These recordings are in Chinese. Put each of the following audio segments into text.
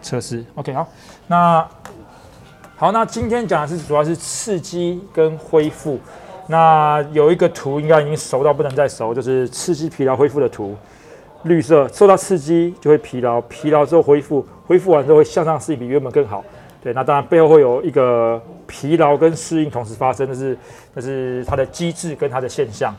测试。OK，好，那好，那今天讲的是主要是刺激跟恢复。那有一个图应该已经熟到不能再熟，就是刺激疲劳恢复的图。绿色受到刺激就会疲劳，疲劳之后恢复，恢复完之后会向上适应比原本更好。对，那当然背后会有一个疲劳跟适应同时发生，那是那是它的机制跟它的现象。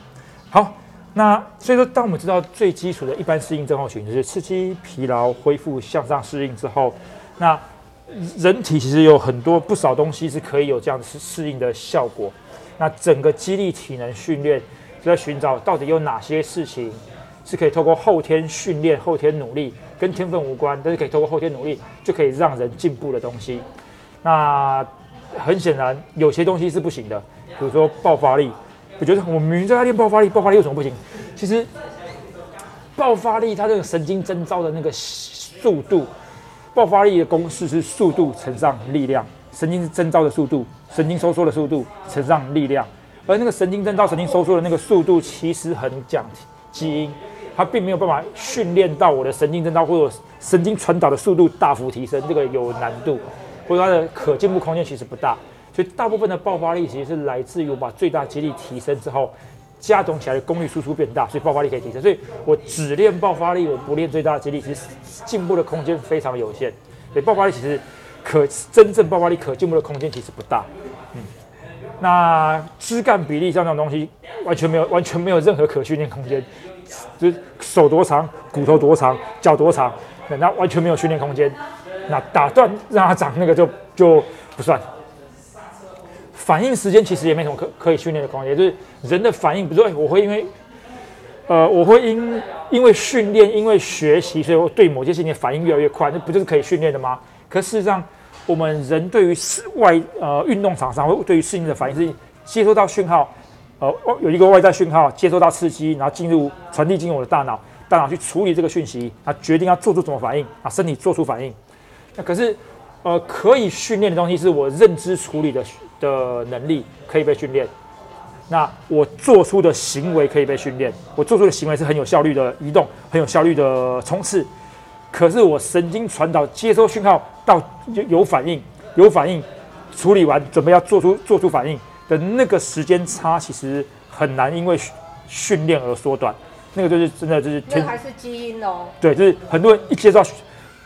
好，那所以说，当我们知道最基础的一般适应症候群，就是刺激、疲劳、恢复、向上适应之后，那人体其实有很多不少东西是可以有这样适适应的效果。那整个激励体能训练就在寻找到底有哪些事情是可以透过后天训练、后天努力。跟天分无关，但是可以透过后天努力就可以让人进步的东西。那很显然，有些东西是不行的，比如说爆发力。我觉得我明明在练爆发力，爆发力有什么不行？其实爆发力它这个神经征召的那个速度，爆发力的公式是速度乘上力量，神经征召的速度，神经收缩的速度乘上力量。而那个神经征召、神经收缩的那个速度，其实很讲基因。它并没有办法训练到我的神经征召或者神经传导的速度大幅提升，这个有难度，或者它的可进步空间其实不大。所以大部分的爆发力其实是来自于我把最大肌力提升之后，加总起来的功率输出变大，所以爆发力可以提升。所以我只练爆发力，我不练最大肌力，其实进步的空间非常有限。所以爆发力其实可真正爆发力可进步的空间其实不大。嗯，那枝干比例上这种东西，完全没有完全没有任何可训练空间。就是手多长，骨头多长，脚多长，那完全没有训练空间。那打断让它长那个就就不算。反应时间其实也没什么可可以训练的空间，就是人的反应，比如说我会因为，呃，我会因因为训练，因为学习，所以我对某些事情反应越来越快，那不就是可以训练的吗？可事实上，我们人对于室外呃运动场上或对于事情的反应是接收到讯号。呃，有一个外在讯号接收到刺激，然后进入传递进入我的大脑，大脑去处理这个讯息，它决定要做出什么反应啊，身体做出反应。那可是，呃，可以训练的东西是我认知处理的的能力可以被训练。那我做出的行为可以被训练，我做出的行为是很有效率的移动，很有效率的冲刺。可是我神经传导接收讯号到有有反应，有反应处理完准备要做出做出反应。的那个时间差其实很难因为训练而缩短，那个就是真的就是天还是基因哦。对，就是很多人一接到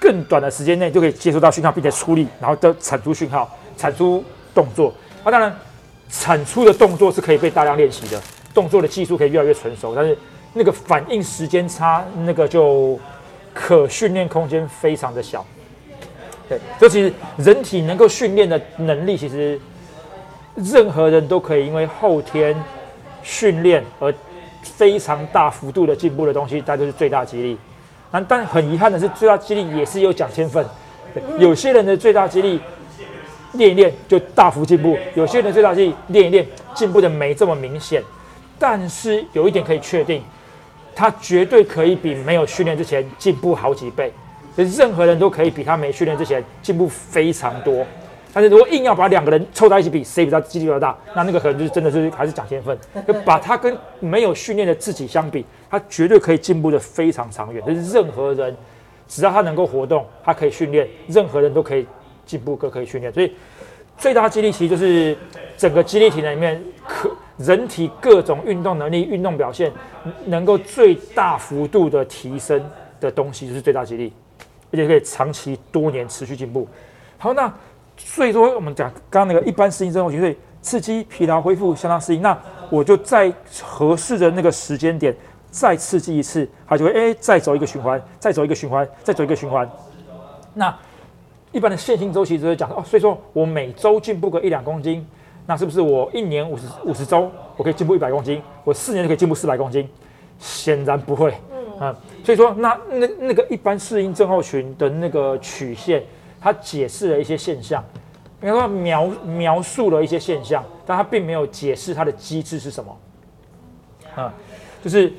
更短的时间内就可以接收到讯号，并且出力，然后的产出讯号、产出动作。啊，当然产出的动作是可以被大量练习的，动作的技术可以越来越成熟，但是那个反应时间差，那个就可训练空间非常的小。对，这其实人体能够训练的能力其实。任何人都可以因为后天训练而非常大幅度的进步的东西，那就是最大激励。但但很遗憾的是，最大激励也是有奖天分。有些人的最大激励练一练就大幅进步，有些人最大激励练一练进步的没这么明显。但是有一点可以确定，他绝对可以比没有训练之前进步好几倍就。任何人都可以比他没训练之前进步非常多。但是如果硬要把两个人凑在一起比，谁比较几率比较大，那那个可能就是真的是还是讲天分。就把他跟没有训练的自己相比，他绝对可以进步的非常长远。就是任何人只要他能够活动，他可以训练，任何人都可以进步，都可以训练。所以最大激励其实就是整个激励体能里面，可人体各种运动能力、运动表现能够最大幅度的提升的东西，就是最大激励，而且可以长期多年持续进步。好，那。所以说，我们讲刚刚那个一般适应症候群，所以刺激、疲劳、恢复相当适应。那我就在合适的那个时间点再刺激一次，它就会哎再走一个循环，再走一个循环，再走一个循环。那一般的线性周期只是讲哦，所以说我每周进步个一两公斤，那是不是我一年五十五十周我可以进步一百公斤？我四年就可以进步四百公斤？显然不会。嗯，所以说那那那个一般适应症候群的那个曲线。它解释了一些现象，应该说描描述了一些现象，但它并没有解释它的机制是什么。啊，就是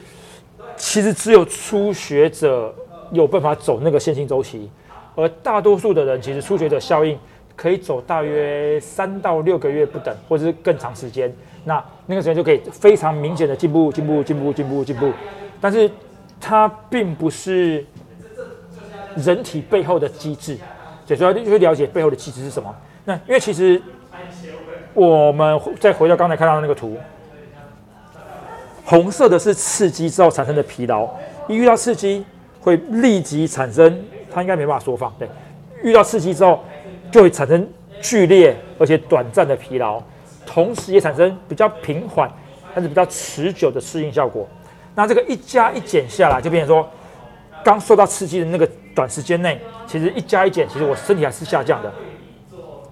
其实只有初学者有办法走那个线性周期，而大多数的人其实初学者效应可以走大约三到六个月不等，或者是更长时间。那那个时间就可以非常明显的进步、进步、进步、进步、进步。但是它并不是人体背后的机制。所以说就会了解背后的机制是什么。那因为其实我们再回到刚才看到的那个图，红色的是刺激之后产生的疲劳，一遇到刺激会立即产生，它应该没办法缩放，对，遇到刺激之后就会产生剧烈而且短暂的疲劳，同时也产生比较平缓但是比较持久的适应效果。那这个一加一减下来，就变成说，刚受到刺激的那个短时间内，其实一加一减，其实我身体还是下降的。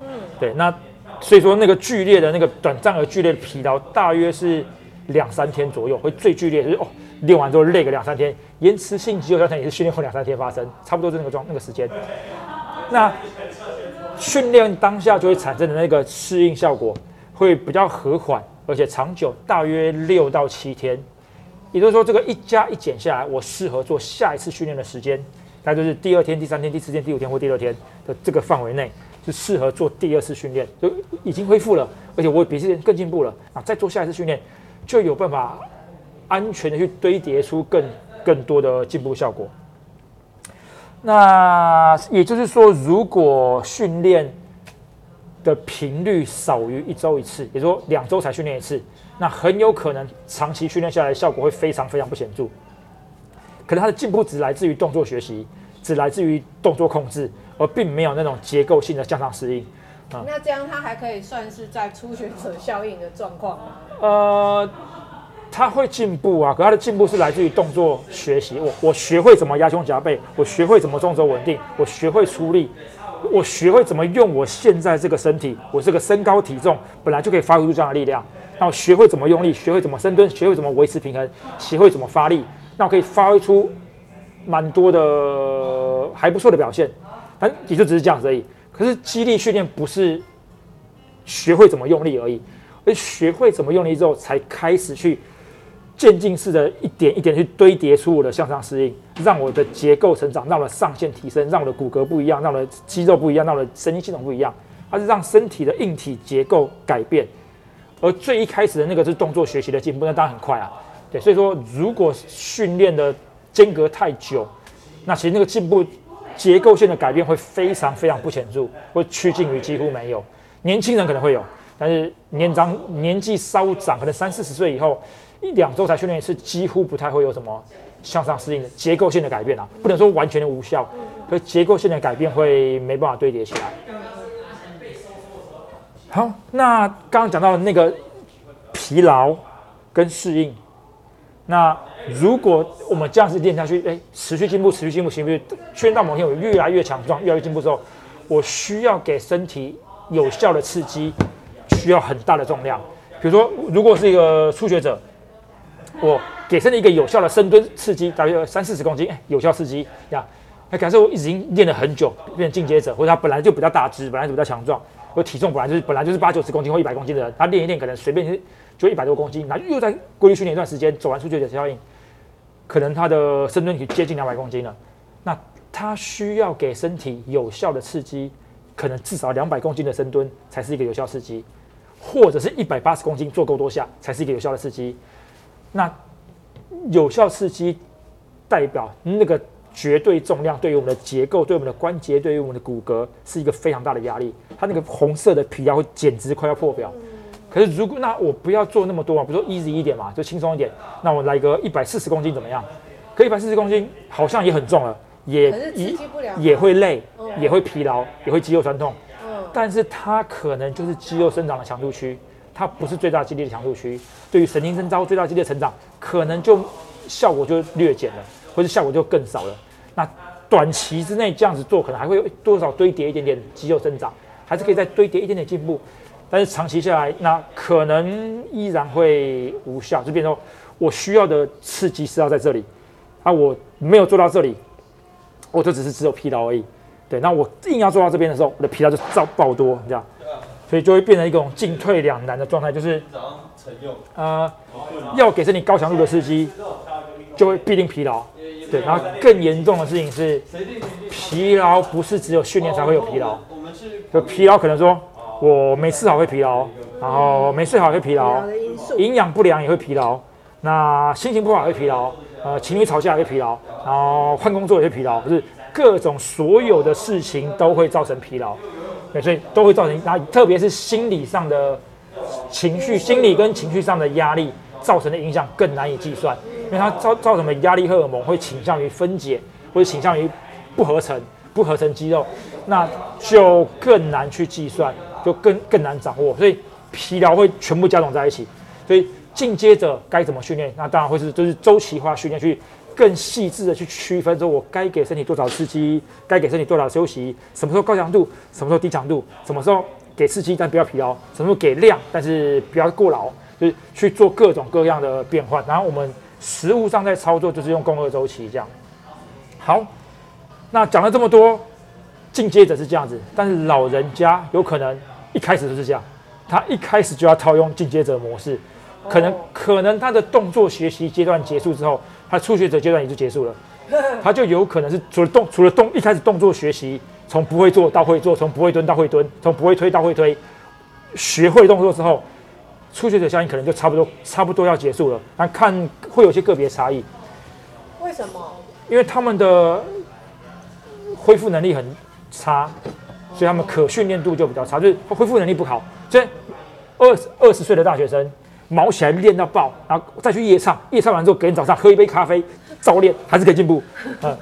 嗯，对，那所以说那个剧烈的那个短暂而剧烈的疲劳，大约是两三天左右会最剧烈，就是哦，练完之后累个两三天，延迟性肌肉酸痛也是训练后两三天发生，差不多是那个状那个时间。那训练当下就会产生的那个适应效果，会比较和缓，而且长久，大约六到七天。也就是说，这个一加一减下来，我适合做下一次训练的时间，那就是第二天、第三天、第四天、第五天或第六天的这个范围内，是适合做第二次训练，就已经恢复了，而且我比之前更进步了啊！再做下一次训练，就有办法安全的去堆叠出更更多的进步效果。那也就是说，如果训练的频率少于一周一次，也就是说两周才训练一次。那很有可能长期训练下来，效果会非常非常不显著。可能他的进步只来自于动作学习，只来自于动作控制，而并没有那种结构性的向上适应。啊，那这样他还可以算是在初学者效应的状况吗？呃，他会进步啊，可他的进步是来自于动作学习。我我学会怎么压胸夹背，我学会怎么中轴稳定，我学会出力，我学会怎么用我现在这个身体，我这个身高体重本来就可以发挥出这样的力量。那我学会怎么用力，学会怎么深蹲，学会怎么维持平衡，学会怎么发力，那我可以发挥出蛮多的还不错的表现。但也就只是这样子而已。可是肌力训练不是学会怎么用力而已，而学会怎么用力之后，才开始去渐进式的一点一点去堆叠出我的向上适应，让我的结构成长，让我的上限提升，让我的骨骼不一样，让我的肌肉不一样，让我的神经系统不一样，它是让身体的硬体结构改变。而最一开始的那个是动作学习的进步，那当然很快啊。对，所以说如果训练的间隔太久，那其实那个进步结构性的改变会非常非常不显著，会趋近于几乎没有。年轻人可能会有，但是年长年纪稍长，可能三四十岁以后，一两周才训练一次，几乎不太会有什么向上适应的结构性的改变啊。不能说完全的无效，可结构性的改变会没办法堆叠起来。好，那刚刚讲到那个疲劳跟适应，那如果我们这样子练下去，哎，持续进步，持续进步，行不行？训练到某天我越来越强壮，越来越进步之后，我需要给身体有效的刺激，需要很大的重量。比如说，如果是一个初学者，我给身体一个有效的深蹲刺激，大约三四十公斤，哎，有效刺激，呀，那假设我已经练了很久，变成进阶者，或者他本来就比较大只，本来就比较强壮。我体重本来就是本来就是八九十公斤或一百公斤的人，他练一练可能随便就一百多公斤，然后又在规律训练一段时间，走完数据的效应，可能他的深蹲体接近两百公斤了。那他需要给身体有效的刺激，可能至少两百公斤的深蹲才是一个有效刺激，或者是一百八十公斤做够多下才是一个有效的刺激。那有效刺激代表那个。绝对重量对于我们的结构、对我们的关节、对于我们的骨骼是一个非常大的压力。它那个红色的皮会简直快要破表。可是如果那我不要做那么多嘛，比如说 easy 一点嘛，就轻松一点。那我来个一百四十公斤怎么样？可一百四十公斤好像也很重了，也也也会累，也会疲劳，也会肌肉酸痛。但是它可能就是肌肉生长的强度区，它不是最大肌力的强度区。对于神经征召最大肌的成长，可能就效果就略减了。或者效果就更少了。那短期之内这样子做，可能还会多少堆叠一点点肌肉增长，还是可以再堆叠一点点进步。但是长期下来，那可能依然会无效。就变成说我需要的刺激是要在这里，啊，我没有做到这里，我就只是只有疲劳而已。对，那我硬要做到这边的时候，我的疲劳就造爆多，这样，所以就会变成一种进退两难的状态，就是呃，要给身体高强度的刺激，就会必定疲劳。对，然后更严重的事情是，疲劳不是只有训练才会有疲劳，就疲劳可能说，我没吃好会疲劳，然后没睡好会疲劳，营养不良也会疲劳，那心情不好会疲劳，呃情侣吵架也会疲劳，然后换工作也会疲劳，就是各种所有的事情都会造成疲劳，对，所以都会造成，然后特别是心理上的情绪、心理跟情绪上的压力造成的影响更难以计算，因为它造造成的压力荷尔蒙会倾向于分解，或者倾向于不合成、不合成肌肉，那就更难去计算，就更更难掌握，所以疲劳会全部加总在一起，所以进阶者该怎么训练？那当然会是就是周期化训练，去更细致的去区分，说我该给身体多少刺激，该给身体多少休息，什么时候高强度，什么时候低强度，什么时候给刺激但不要疲劳，什么时候给量但是不要过劳，就是去做各种各样的变换。然后我们实物上在操作就是用共二周期这样。好，那讲了这么多，进阶者是这样子，但是老人家有可能一开始就是这样，他一开始就要套用进阶者模式。可能可能他的动作学习阶段结束之后，他初学者阶段也就结束了，他就有可能是除了动除了动一开始动作学习，从不会做到会做，从不会蹲到会蹲，从不会推到会推，学会动作之后，初学者效应可能就差不多差不多要结束了。但看会有些个别差异，为什么？因为他们的恢复能力很差，所以他们可训练度就比较差，就是恢复能力不好。所以二二十岁的大学生。毛起来练到爆，然后再去夜唱，夜唱完之后，隔天早上喝一杯咖啡，照练还是可以进步。嗯，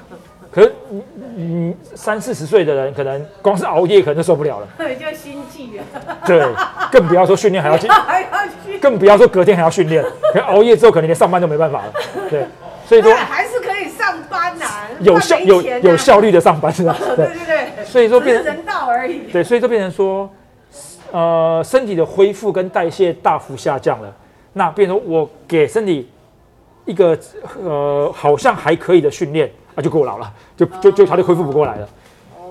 可是你你三四十岁的人，可能光是熬夜可能就受不了了。对，就心悸了。对，更不要说训练还要进，还要去，更不要说隔天还要训练。可熬夜之后，可能连上班都没办法了。对，所以说还是可以上班呐，有效有有效率的上班是吧？对对对。所以说变成人道而已。对，所以就变成说，呃，身体的恢复跟代谢大幅下降了。那变成我给身体一个呃好像还可以的训练啊，就够老了，就就就他就恢复不过来了。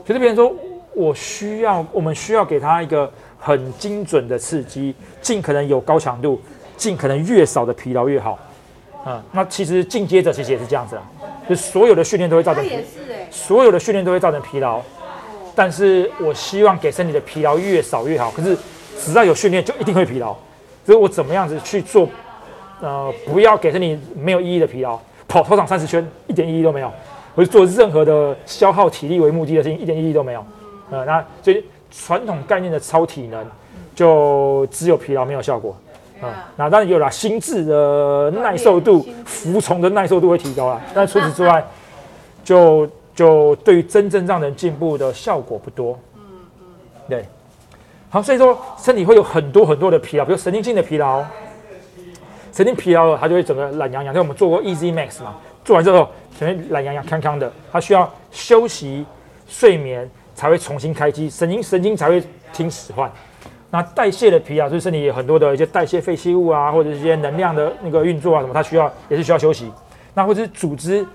可是别人说我需要，我们需要给他一个很精准的刺激，尽可能有高强度，尽可能越少的疲劳越好。嗯，那其实进阶者其实也是这样子啊，就所有的训练都会造成，也是哎，所有的训练都会造成疲劳。但是我希望给身体的疲劳越少越好。可是只要有训练，就一定会疲劳。所以我怎么样子去做？呃，不要给身体没有意义的疲劳，跑操场三十圈一点意义都没有。我就做任何的消耗体力为目的的事情，一点意义都没有。呃，那所以传统概念的超体能，就只有疲劳没有效果。啊，那当然有了心智的耐受度、服从的耐受度会提高了，但除此之外，就就对于真正让人进步的效果不多。嗯嗯，对。好，所以说身体会有很多很多的疲劳，比如神经性的疲劳，神经疲劳了，它就会整个懒洋洋。像我们做过 Easy Max 嘛，做完之后整个懒洋洋、康康的，它需要休息、睡眠才会重新开机，神经神经才会听使唤。那代谢的疲劳就是身体有很多的一些代谢废弃物啊，或者一些能量的那个运作啊什么，它需要也是需要休息。那或者是组织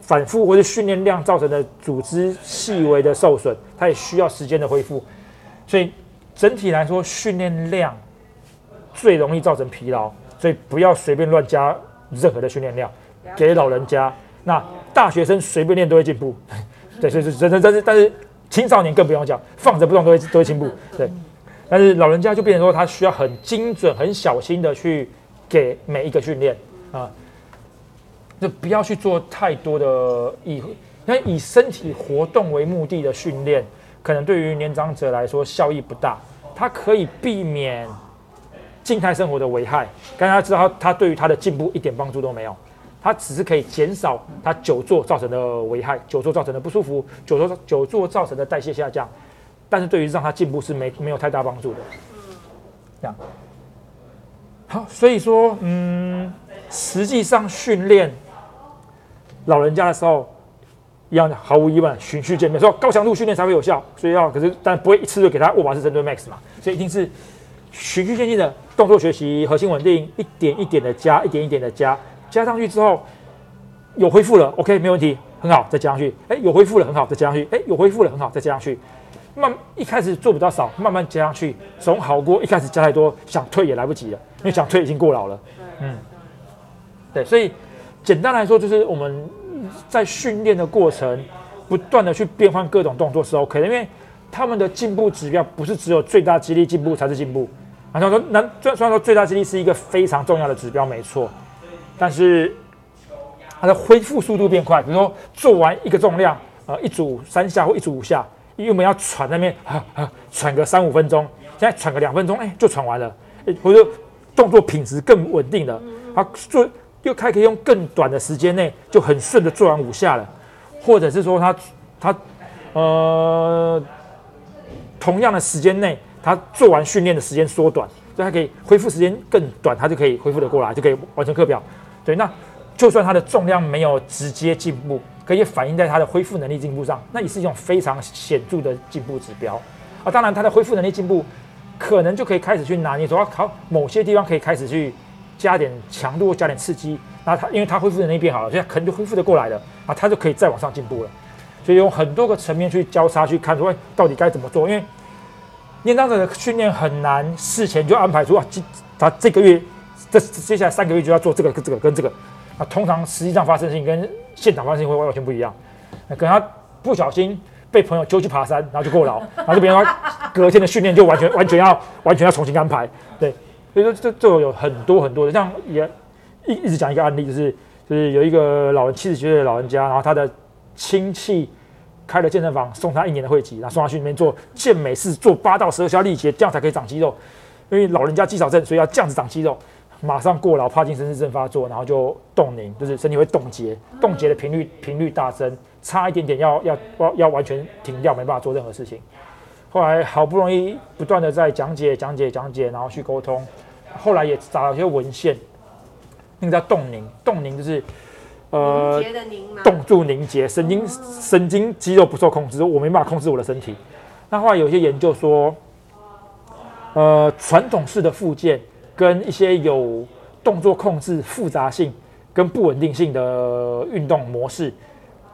反复或者训练量造成的组织细微的受损，它也需要时间的恢复，所以。整体来说，训练量最容易造成疲劳，所以不要随便乱加任何的训练量给老人家。那大学生随便练都会进步，对，所以是真真真是，但是青少年更不用讲，放着不动都会都会进步，对。但是老人家就变成说，他需要很精准、很小心的去给每一个训练。啊，就不要去做太多的以，因为以身体活动为目的的训练，可能对于年长者来说效益不大。它可以避免静态生活的危害，刚才知道他对于他的进步一点帮助都没有，它只是可以减少他久坐造成的危害，久坐造成的不舒服，久坐久坐造成的代谢下降，但是对于让他进步是没没有太大帮助的。这样，好，所以说，嗯，实际上训练老人家的时候。一样的，毫无疑问，循序渐进，说高强度训练才会有效，所以要可是，但不会一次就给他握把式针对 max 嘛，所以一定是循序渐进的动作学习，核心稳定，一点一点的加，一点一点的加，加上去之后有恢复了，OK，没问题，很好，再加上去，哎，有恢复了，很好，再加上去，哎，有恢复了，很好，再加上去，慢一开始做比较少，慢慢加上去，总好过一开始加太多，想退也来不及了，因为想退已经过劳了，嗯，对，所以简单来说就是我们。在训练的过程，不断的去变换各种动作是 OK 的，因为他们的进步指标不是只有最大肌力进步才是进步。啊，他说，那虽然说最大肌力是一个非常重要的指标，没错，但是它的恢复速度变快。比如说做完一个重量，呃，一组三下或一组五下，原本要喘那边啊啊喘个三五分钟，现在喘个两分钟，哎，就喘完了。哎，或者动作品质更稳定了，他做又开可以用更短的时间内就很顺的做完五下了，或者是说他他呃同样的时间内，他做完训练的时间缩短，所以他可以恢复时间更短，他就可以恢复的过来，就可以完成课表。对，那就算他的重量没有直接进步，可以反映在他的恢复能力进步上，那也是一种非常显著的进步指标啊。当然，他的恢复能力进步。可能就可以开始去拿捏，说要考某些地方可以开始去加点强度，加点刺激，那他因为他恢复能力变好了，所以可能就恢复的过来了啊，他就可以再往上进步了。所以用很多个层面去交叉去看，说哎到底该怎么做？因为年长者的训练很难事前就安排出啊，他这个月这接下来三个月就要做这个跟这个跟这个啊，通常实际上发生性跟现场发生性会完全不一样，那可能他不小心。被朋友揪去爬山，然后就过劳，然后就别人说隔天的训练就完全完全要完全要重新安排，对，所以说这这有很多很多的，像也一一直讲一个案例，就是就是有一个老人七十几岁的老人家，然后他的亲戚开了健身房，送他一年的会籍，然后送他去里面做健美式，做八到十二下力竭，这样才可以长肌肉，因为老人家肌少症，所以要这样子长肌肉，马上过劳，帕金森氏症发作，然后就冻凝，就是身体会冻结，冻结的频率频率大增。差一点点要要要要完全停掉，没办法做任何事情。后来好不容易不断的在讲解讲解讲解，然后去沟通。后来也找了一些文献，那个叫冻凝，冻凝就是呃冻住凝结，神经神经肌肉不受控制，我没办法控制我的身体。那后来有些研究说，呃，传统式的附件跟一些有动作控制复杂性跟不稳定性的运动模式。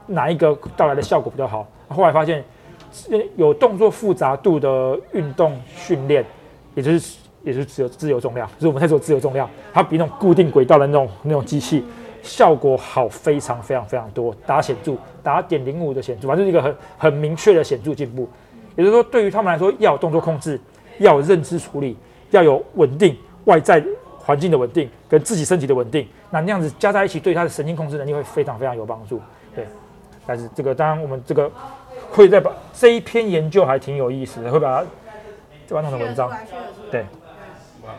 哪一个带来的效果比较好？后来发现，有动作复杂度的运动训练，也就是也就是自由自由重量，就是我们在做自由重量，它比那种固定轨道的那种那种机器效果好非常非常非常多，打显著，打点零五的显著，反正是一个很很明确的显著进步。也就是说，对于他们来说，要有动作控制，要有认知处理，要有稳定外在环境的稳定跟自己身体的稳定，那那样子加在一起，对他的神经控制能力会非常非常有帮助。对。但是这个当然，我们这个会再把这一篇研究还挺有意思的，会把它再弄成文章。对，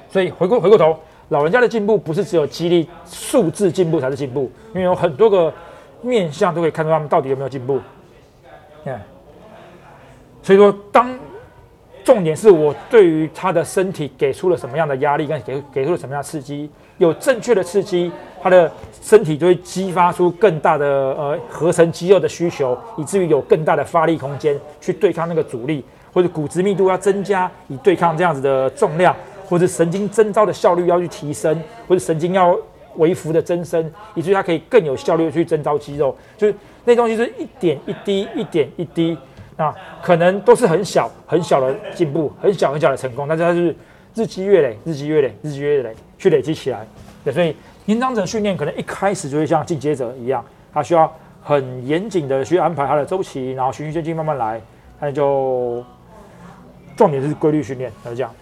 所以回过回过头，老人家的进步不是只有激励数字进步才是进步，因为有很多个面向都可以看出他们到底有没有进步。嗯，所以说当重点是我对于他的身体给出了什么样的压力，跟给给出了什么样的刺激，有正确的刺激。他的身体就会激发出更大的呃合成肌肉的需求，以至于有更大的发力空间去对抗那个阻力，或者骨质密度要增加以对抗这样子的重量，或者神经征召的效率要去提升，或者神经要微幅的增生，以至于它可以更有效率的去征召肌肉。就是那东西是一点一滴，一点一滴，那可能都是很小很小的进步，很小很小的成功，但是它是日积月累，日积月累，日积月累去累积起来。对，所以。年长者训练可能一开始就会像进阶者一样，他需要很严谨的去安排他的周期，然后循序渐进慢慢来。那就重点是规律训练，就是这样。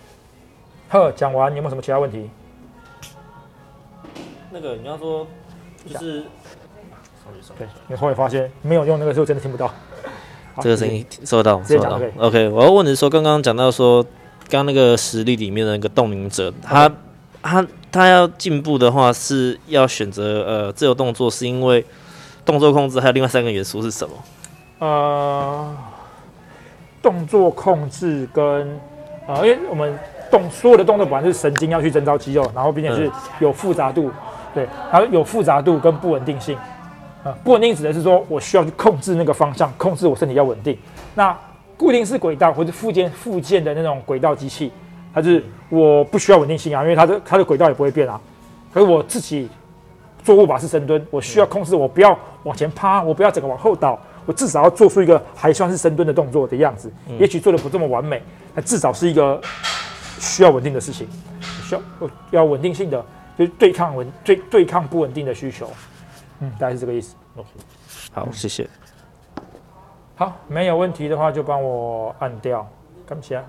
呵，讲完，你有没有什么其他问题？那个你要说就是，对，你后来发现没有用那个时候真的听不到。这个声音收到，收到。OK，我要问的是说，刚刚讲到说，刚刚那个实例里面的那个冻龄者，他。他他要进步的话，是要选择呃自由动作，是因为动作控制还有另外三个元素是什么？呃，动作控制跟呃，因为我们动所有的动作本来就是神经要去征召肌肉，然后并且是有复杂度，对，还有有复杂度跟不稳定性啊。不稳定指的是说我需要去控制那个方向，控制我身体要稳定。那固定式轨道或者附件附件的那种轨道机器。它是我不需要稳定性啊，因为它的它的轨道也不会变啊。可是我自己做握把式深蹲，我需要控制我不要往前趴，我不要整个往后倒，我至少要做出一个还算是深蹲的动作的样子。也许做的不这么完美，但至少是一个需要稳定的事情，需要要稳定性的，就是对抗稳对对抗不稳定的需求。嗯，大概是这个意思。OK，好，谢谢。好，没有问题的话就帮我按掉，感谢。